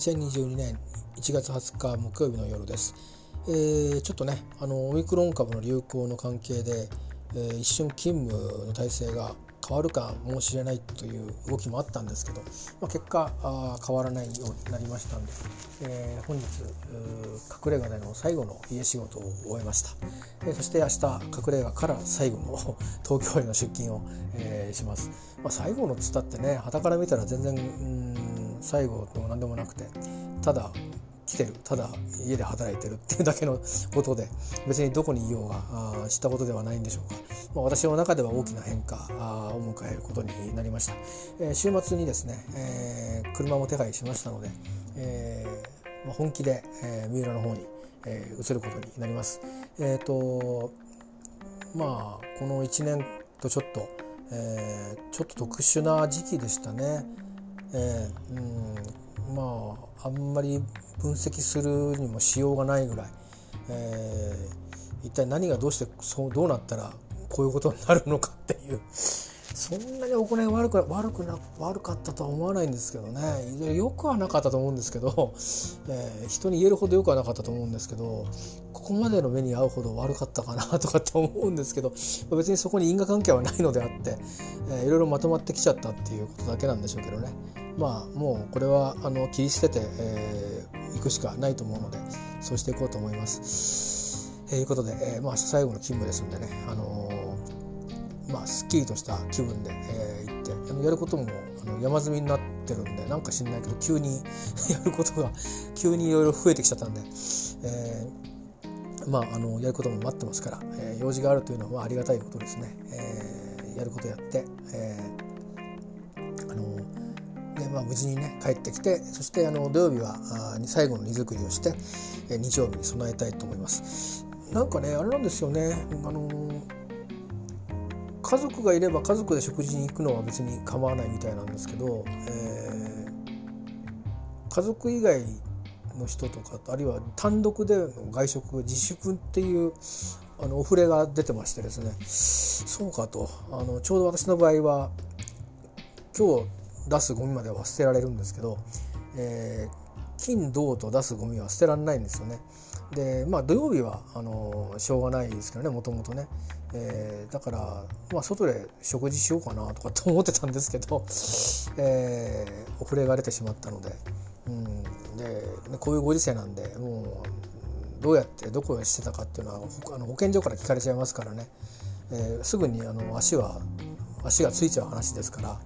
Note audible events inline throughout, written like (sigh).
2022年1月20日木曜日の夜です、えー、ちょっとねあのオミクロン株の流行の関係で、えー、一瞬勤務の体制が変わるかもしれないという動きもあったんですけど、まあ、結果あ変わらないようになりましたんで、えー、本日隠れ家での最後の家仕事を終えました、えー、そして明日隠れ家から最後の東京への出勤を、えー、します、まあ、最後のつったってね傍から見たら全然うん最後でも何でもなくてただ来てるただ家で働いてるっていうだけのことで別にどこにいようがあ知ったことではないんでしょうか、まあ、私の中では大きな変化を迎えることになりました、えー、週末にですね、えー、車も手配しましたので、えーまあ、本気で、えー、三浦の方に、えー、移ることになります。えっ、ー、とまあこの1年とちょっと、えー、ちょっと特殊な時期でしたね。えー、うん。まああんまり分析するにもしようがないぐらい、えー、一体何がどうしてそうどうなったらこういうことになるのかっていう。そんなに行い悪く悪くな悪かったとは思わないんですけどね。よくはなかったと思うんですけど、えー、人に言えるほどよくはなかったと思うんですけどここまでの目に合うほど悪かったかなとかって思うんですけど別にそこに因果関係はないのであって、えー、いろいろまとまってきちゃったっていうことだけなんでしょうけどね。まあもうこれはあの切り捨ててい、えー、くしかないと思うのでそうしていこうと思います。と、え、いうことで、えーまあ、最後の勤務ですんでね、あのまあ、すっきりとした気分で、えー、行ってやることもあの山積みになってるんでなんか知んないけど急に (laughs) やることが急にいろいろ増えてきちゃったんで、えー、まああのやることも待ってますから、えー、用事があるというのはありがたいことですね、えー、やることやって、えー、でまあ、無事にね帰ってきてそしてあの土曜日はあ最後の荷造りをして、え日曜日に備えたいと思います。なんかねあれなんですよね。あの家族がいれば家族で食事に行くのは別に構わないみたいなんですけど、えー、家族以外の人とかあるいは単独での外食自粛っていうあのお触れが出てましてですね。そうかと。あのちょうど私の場合は今日出すゴミまでは捨てられるんですけど、えー、金銅と出すゴミは捨てられないんですよね。でまあ土曜日はあのしょうがないですけどねもともとね。えー、だから、まあ、外で食事しようかなとかって思ってたんですけど、えー、お触れが出てしまったので,、うん、でこういうご時世なんでもうどうやってどこへしてたかっていうのはあの保健所から聞かれちゃいますからね、えー、すぐにあの足は足がついちゃう話ですから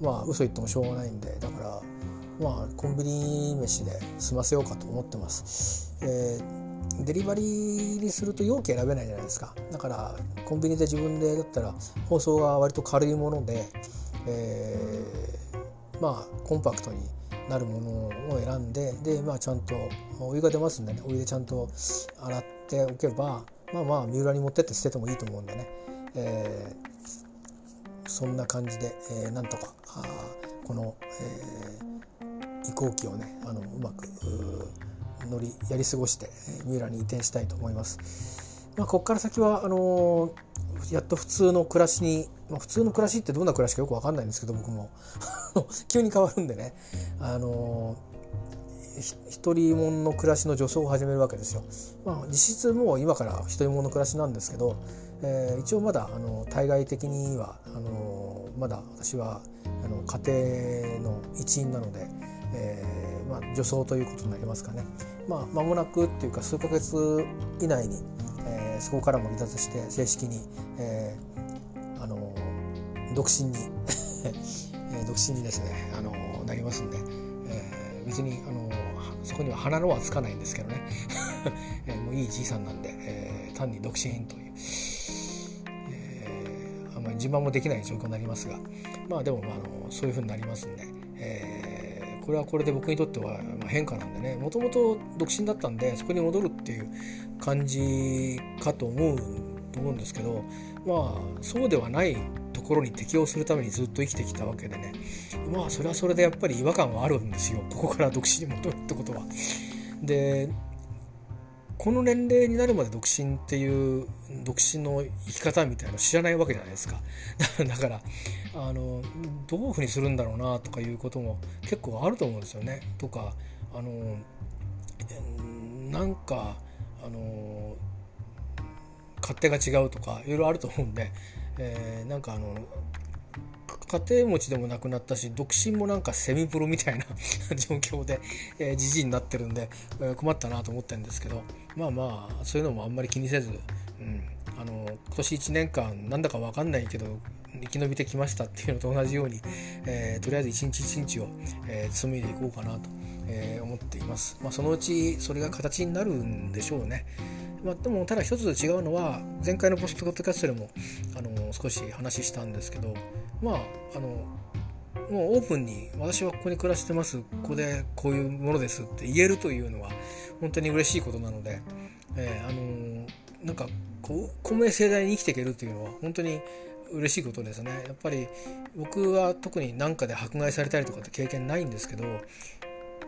まあ嘘言ってもしょうがないんでだからまあコンビニ飯で済ませようかと思ってます。えーデリバリーにすると容器選べないじゃないですかだからコンビニで自分でだったら包装が割と軽いもので、えー、まあコンパクトになるものを選んでで、まあ、ちゃんとお湯が出ますんでねお湯でちゃんと洗っておけばまあまあ三浦に持ってって捨ててもいいと思うんでね、えー、そんな感じで、えー、なんとかあこの、えー、移行期をねあのうまく乗りやり過ごして、え三浦に移転したいと思います。まあ、ここから先はあのー、やっと普通の暮らしに、まあ、普通の暮らしってどんな暮らしかよく分かんないんですけど僕も急に変わるんでね、あのー、一人者の暮らしの助走を始めるわけですよ。まあ、実質もう今から一人者の暮らしなんですけど、えー、一応まだあの対外的にはあのまだ私はあの家庭の一員なので、えーまあ、助走ということになりますかね。まあ、間もなくっていうか数ヶ月以内に、えー、そこからも離脱して正式に、えー、あの独身に (laughs) 独身にですねあのなりますんで、えー、別にあのそこには花のはつかないんですけどね、(laughs) えー、もういいじいさんなんで、えー、単に独身という、自慢もできない状況になりますがまあでも、まあ、あのそういうふうになりますんで、えーこれはこれで僕にとっては変化なんでねもともと独身だったんでそこに戻るっていう感じかと思うと思うんですけどまあそうではないところに適応するためにずっと生きてきたわけでねまあそれはそれでやっぱり違和感はあるんですよここから独身に戻るってことは。でこの年齢になるまで独身っていう独身の生き方みたいなの知らないわけじゃないですか。(laughs) だからあのどういうふうにするんだろうなとかいうことも結構あると思うんですよね。とかあのなんかあの勝手が違うとかいろいろあると思うんで、えー、なんかあの家庭持ちでもなくなったし独身もなんかセミプロみたいな (laughs) 状況でえ、じじいになってるんで、えー、困ったなと思ってるんですけど。まあまあそういうのもあんまり気にせず、うん、あの今年1年間なんだか分かんないけど生き延びてきましたっていうのと同じように、えー、とりあえず一日一日を、えー、紡いでいこうかなと、えー、思っています、まあ、そのうちそれが形になるんでしょうね、まあ、でもただ一つ違うのは前回のポストカットキャストでもあの少し話したんですけどまああのもうオープンに私はここに暮らしてます。ここでこういうものですって言えるというのは本当に嬉しいことなので、えー、あのなんかこう公明正大に生きていけるというのは本当に嬉しいことですね。やっぱり僕は特に何かで迫害されたりとかって経験ないんですけど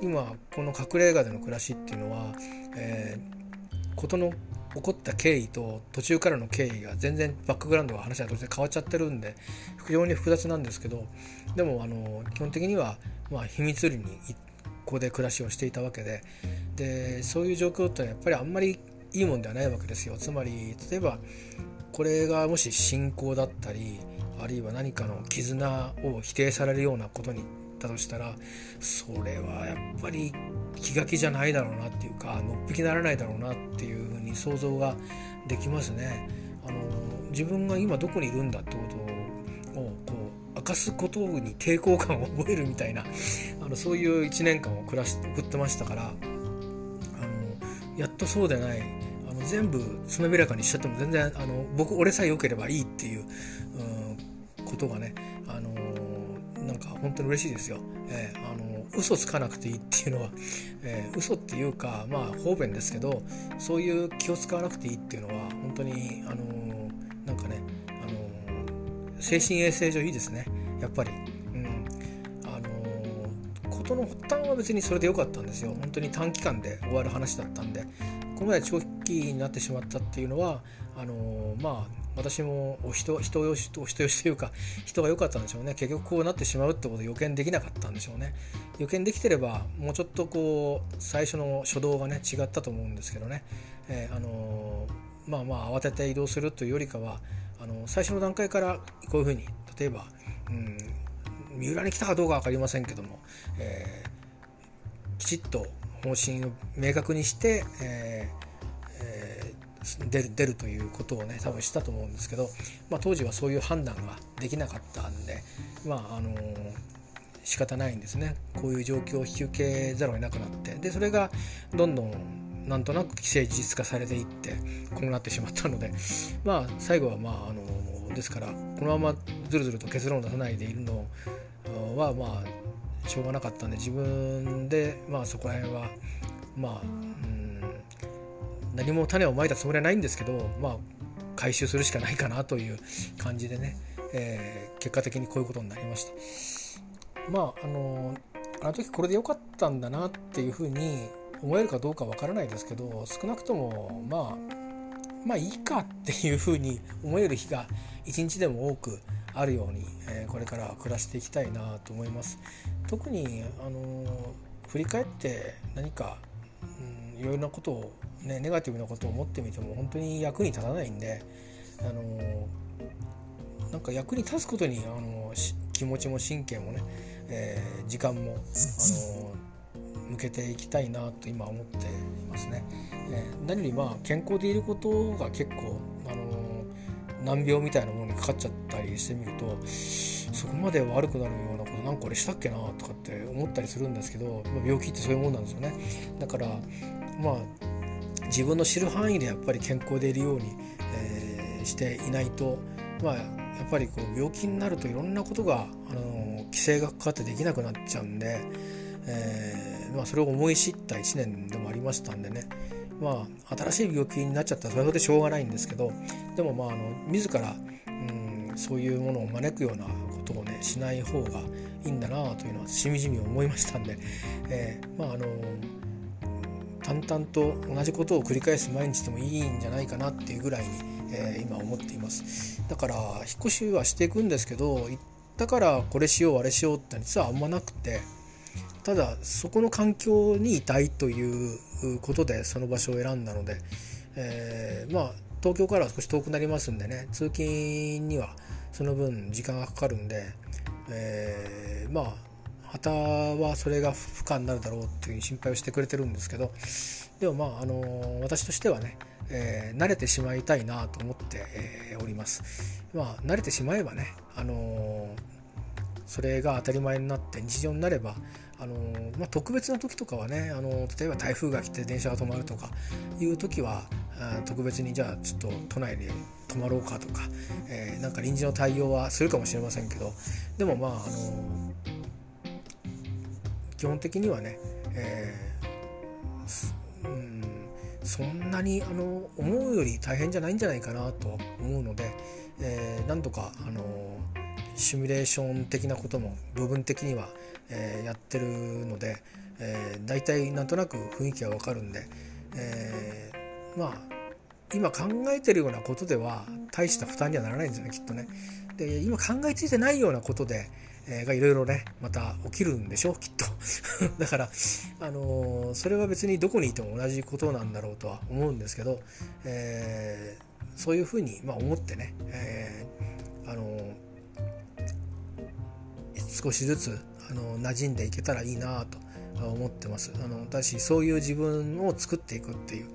今この隠れ家での暮らしっていうのは、えー、事の起こった経緯と途中からの経緯が全然バックグラウンドが話は当然変わっちゃってるんで非常に複雑なんですけどでもあの基本的にはまあ秘密裏にここで暮らしをしていたわけででそういう状況ってやっぱりあんまりいいもんではないわけですよ。つまり例えばこれがもし信仰だったりあるいは何かの絆を否定されるようなことにだとしたらそれはやっぱり気が気じゃないだろうなっていうかのっぴきならないだろうなっていうふうに想像ができますね。あの自分が今どこにいるんだってことをこう明かすことに抵抗感を覚えるみたいなあのそういう1年間を暮らし送ってましたからあのやっとそうでないあの全部つまびらかにしちゃっても全然あの僕俺さえ良ければいいっていう、うん、ことがね本当に嬉しいですよ。えー、あの嘘つかなくていいっていうのは、(laughs) えー、嘘っていうかまあ方便ですけどそういう気を使わなくていいっていうのは本当にあのなんかねあの精神衛生上いいですねやっぱり。うんあの事の発端は別にそれで良かったんですよ本当に短期間で終わる話だったんでここまで長期になってしまったっていうのはあのまあ私もお人人よしお人よしというか人が良かったんでしょうね。結局こうなってしまうってことを予見できなかったんでしょうね。予見できてればもうちょっとこう最初の初動がね違ったと思うんですけどね、えー、あのー、まあまあ慌てて移動するというよりかはあの最初の段階からこういうふうに例えば、うん、三浦に来たかどうか分かりませんけども、えー、きちっと方針を明確にして、えー出る出るということをね多分したと思うんですけど、まあ、当時はそういう判断ができなかったんでまああの仕方ないんですね。こういう状況を引き受けざるを得なくなって。でそれがどんどんなんとなく既成事実化されていってこうなってしまったのでまあ最後はまああのですからこのままずるずると結論を出さないでいるのはまあしょうがなかったんで自分でまあそこら辺はまあ、うん何も種をまいたつもりはないんですけどまあ回収するしかないかなという感じでね、えー、結果的にこういうことになりました。まああのあの時これで良かったんだなっていうふうに思えるかどうかわからないですけど少なくともまあまあいいかっていうふうに思える日が一日でも多くあるように、えー、これから暮らしていきたいなと思います。特にあの振り返って何か、うん、いろいろなことをね、ネガティブなことを思ってみても本当に役に立たないんで、あのなんか役に立つことに、あの気持ちも神経もね、えー、時間も、あの向けていきたいなと今思っていますね。えー、何よりまあ健康でいることが結構、あの難病みたいなものにかかっちゃったりしてみるとそこまで悪くなるようなことなんか俺したっけなとかって思ったりするんですけど、まあ、病気ってそういうもんなんですよね。だからまあ自分の知る範囲でやっぱり健康でいるように、えー、していないと、まあ、やっぱりこう病気になるといろんなことが、あの規制がかかってできなくなっちゃうんで、えー、まあ、それを思い知った1年でもありましたんでね。まあ新しい病気になっちゃったらそれほどしょうがないんですけどでもまああの自ら、うん、そういうものを招くようなことをねしない方がいいんだなというのはしみじみ思いましたんで、えー、まああの淡々と同じことを繰り返す毎日でもいいんじゃないかなっていうぐらいに、えー、今思っています。だから引っ越しはしていくんですけど行ったからこれしようあれしようって実はあんまなくてただそこの環境にいたいということでその場所を選んだので、えー、まあ東京からは少し遠くなりますんでね通勤にはその分時間がかかるんで、えー、まあ旗はそれが不可になるだろうっていう心配をしてくれてるんですけどでもまああの私としてはね、えー、慣れてしまいたいなと思って、えー、おります。まあ慣れてしまえばね、あのそれが当たり前になって日常になればあのまあ、特別な時とかはねあの例えば台風が来て電車が止まるとかいう時は特別にじゃあちょっと都内で泊まろうかとか、えー、なんか臨時の対応はするかもしれませんけどでもまあ、あの基本的にはね、えー、うんそんなにあの思うより大変じゃないんじゃないかなと思うので、えー、なんとかあのシミュレーション的なことも部分的には、えー、やってるので、えー、大体なんとなく雰囲気はわかるんで、えー、まあ今考えてるようなことでは大した負担にはならないんですよねきっとね。で今考えついてないようなことで、えー、がいろいろねまた起きるんでしょうきっと。(laughs) だから、あのー、それは別にどこにいても同じことなんだろうとは思うんですけど、えー、そういうふうに、まあ、思ってね、えー、あのー、少しずつあの馴染んでいけたらいいなと思ってます。あの私そういう自分を作っていくっていう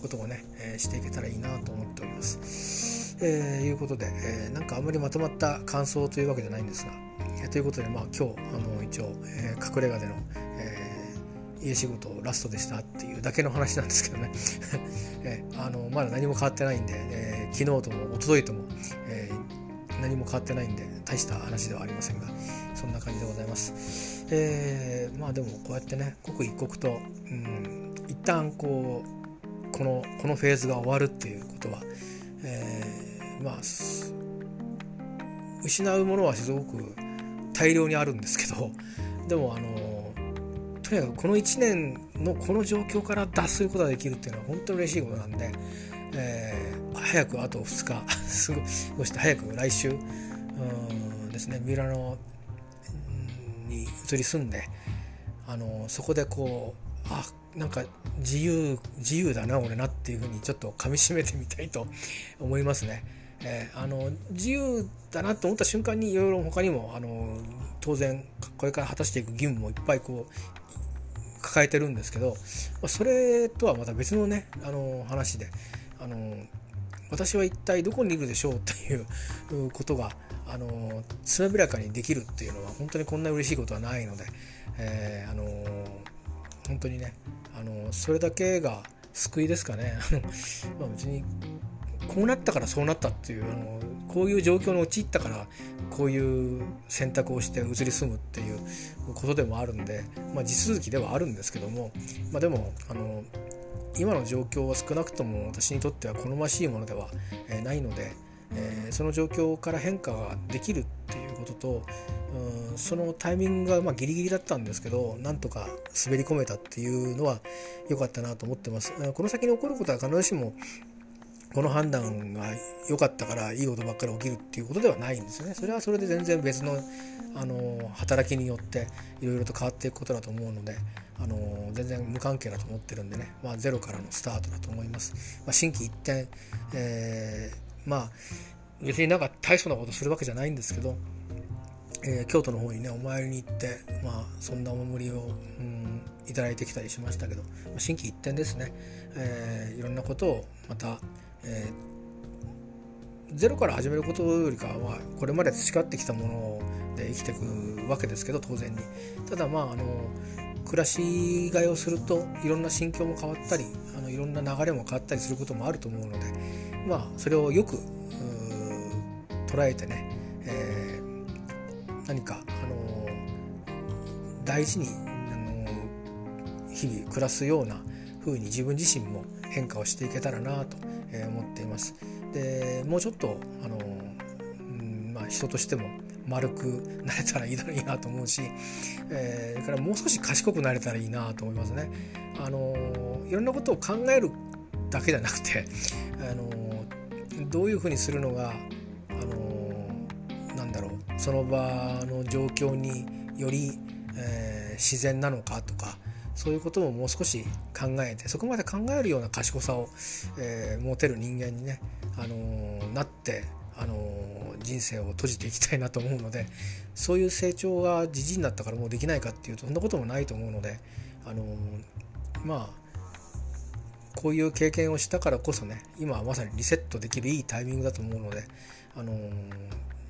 ことをね、えー、していけたらいいなと思っております。えー、いうことで、えー、なんかあんまりまとまった感想というわけじゃないんですが、え、ということでまあ今日あの一応、えー、隠れ家での、えー、家仕事ラストでしたっていうだけの話なんですけどね、(laughs) えー、あのまだ何も変わってないんで、えー、昨日とも一昨日とも、えー、何も変わってないんで大した話ではありませんがそんな感じでございます。えー、まあでもこうやってね刻一刻と、うん、一旦こうこのこのフェーズが終わるっていうことは、えー、まあ失うものはすごく大量にあるんですけどでもあのとにかくこの1年のこの状況から脱することができるっていうのは本当に嬉しいことなんで、えー、早くあと2日 (laughs) 過ごして早く来週うんですねミラノに移り住んであのそこでこうあなんか自由自由だな俺なっていうふうにちょっとかみしめてみたいと思いますね。え、あの自由だなと思った瞬間にいろいろ他にもあの当然これから果たしていく義務もいっぱいこう抱えてるんですけど、まあ、それとはまた別のねあの話であの私は一体どこにいるでしょうという (laughs) ことがあのつまびらかにできるっていうのは本当にこんな嬉しいことはないので、えー、あの本当にねあのそれだけが救いですかね。あの、まあ、別にこうなったからそうなったっていうあのこういう状況に陥ったからこういう選択をして移り住むっていうことでもあるんで、まあ、地続きではあるんですけども、まあ、でもあの今の状況は少なくとも私にとっては好ましいものではないので、えー、その状況から変化ができるっていうこととそのタイミングがまあギリギリだったんですけどなんとか滑り込めたっていうのは良かったなと思ってます。この先に起こることは必ずしもこの判断が良かったからいいことばっかり起きるっていうことではないんですよね。それはそれで全然別のあの働きによっていろいろと変わっていくことだと思うのであの全然無関係だと思ってるんでね、まあ、ゼロからのスタートだと思います。まあ、心機一転、えー、まあ別になんか大層なことするわけじゃないんですけどえー、京都の方にねお参りに行ってまあそんなお守りを、うん、いただいてきたりしましたけど、まあ、心機一転ですね、えー、いろんなことをまた、えー、ゼロから始めることよりかはこれまで培ってきたもので生きていくわけですけど当然に。ただまああの暮らしがいをするといろんな心境も変わったりあのいろんな流れも変わったりすることもあると思うのでまあそれをよく捉えてね、えー何か、あの大事に、あの日々暮らすような風に自分自身も変化をしていけたらなと思っています。でもうちょっと、あのうんまあ、人としても丸くなれたらいいだろういいなと思うし、えー、からもう少し賢くなれたらいいなと思いますね。あのいろんなことを考えるだけじゃなくて、あのどういうふうにするのがあのなんだろうその場の状況により、えー、自然なのかとかそういうことももう少し考えてそこまで考えるような賢さを、えー、持てる人間にね、あのー、なって、あのー、人生を閉じていきたいなと思うのでそういう成長がじじになったからもうできないかっていうとそんなこともないと思うので、あのまあこういう経験をしたからこそね今はまさにリセットできるいいタイミングだと思うので、あの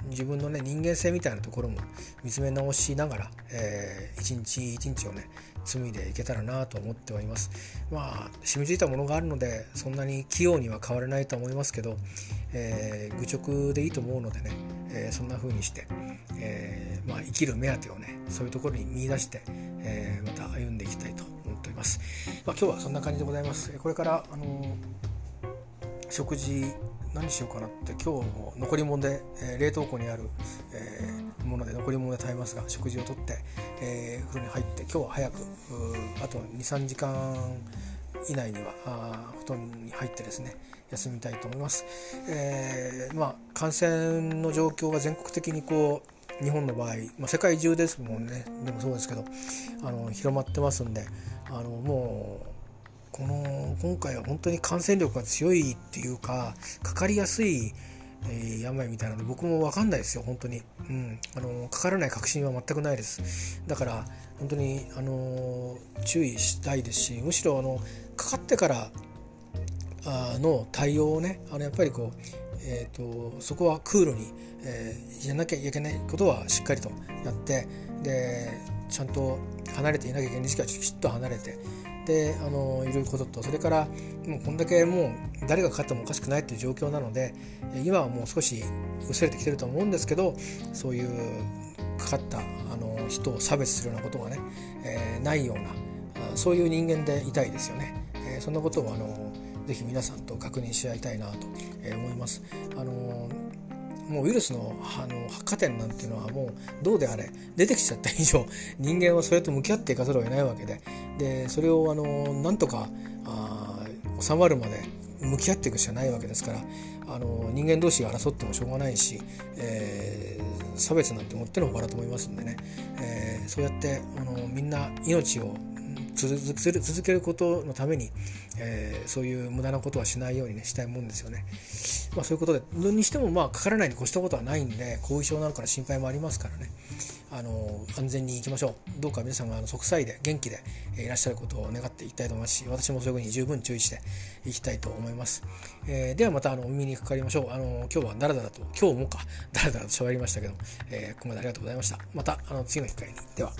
自分のね人間性みたいなところも見つめ直しながら、えー、一日一日をね紡いでいけたらなと思っております。まあ染みついたものがあるのでそんなに器用には変わらないと思いますけど、えー、愚直でいいと思うのでね、えー、そんな風にして、えまあ、生きる目当てをねそういうところに見出して、えまた歩んでいきたいと思っております、まあ、今日はそんな感じでございます。これからあの食事何しようかなって今日も残り物で、えー、冷凍庫にある、えー、もので残り物で食べますが食事をとって、えー、風呂に入って今日は早くあと23時間以内にはあ布団に入ってですね休みたいと思います。えー、まあ感染の状況が全国的にこう日本の場合、まあ、世界中ですもんねでもそうですけどあの広まってますんであのもうこの今回は本当に感染力が強いっていうかかかりやすい、えー、病みたいなので僕も分かんないですよ本当に、うん、あのかからない確信は全くないです。だから本当にあの注意したいですしむしろあのかかってからあの対応をねあのやっぱりこうえーと、そこはクールに、えー、やらなきゃいけないことはしっかりとやってでちゃんと離れていなきゃいけない時期はきちっと離れてであのいることとそれからもうこんだけもう誰がかかってもおかしくないっていう状況なので今はもう少し薄れてきてると思うんですけどそういうかかったあの人を差別するようなことがね、えー、ないようなそういう人間でいたいですよね。えー、そんなことをあのぜひ皆さんと確認し合いたいなと思います。あのもうウイルスのあの発火点なんていうのはもうどうであれ出てきちゃった以上 (laughs) 人間はそれと向き合っていかざるを得ないわけで。でそれをあのなんとかあ収まるまで向き合っていくしかないわけですからあの人間同士が争ってもしょうがないし、えー、差別なんてもってのほかだと思いますんでね、えー、そうやってあのみんな命を続けることのために、えー、そういう無駄なことはしないようにねしたいもんですよね。まあ、そういうことでにしてもまあかからないに越したことはないんで後遺症なんかの心配もありますからね。あの安全にいきましょう。どうか皆さんがあの息災で元気でいらっしゃることを願っていきたいと思いますし私もそういうふうに十分注意していきたいと思います、えー、ではまたあのお耳にかかりましょう。あの今日はだらだらと今日もかだらだらと喋りましたけど、えー、ここまでありがとうございました。またあの次の機会に。では。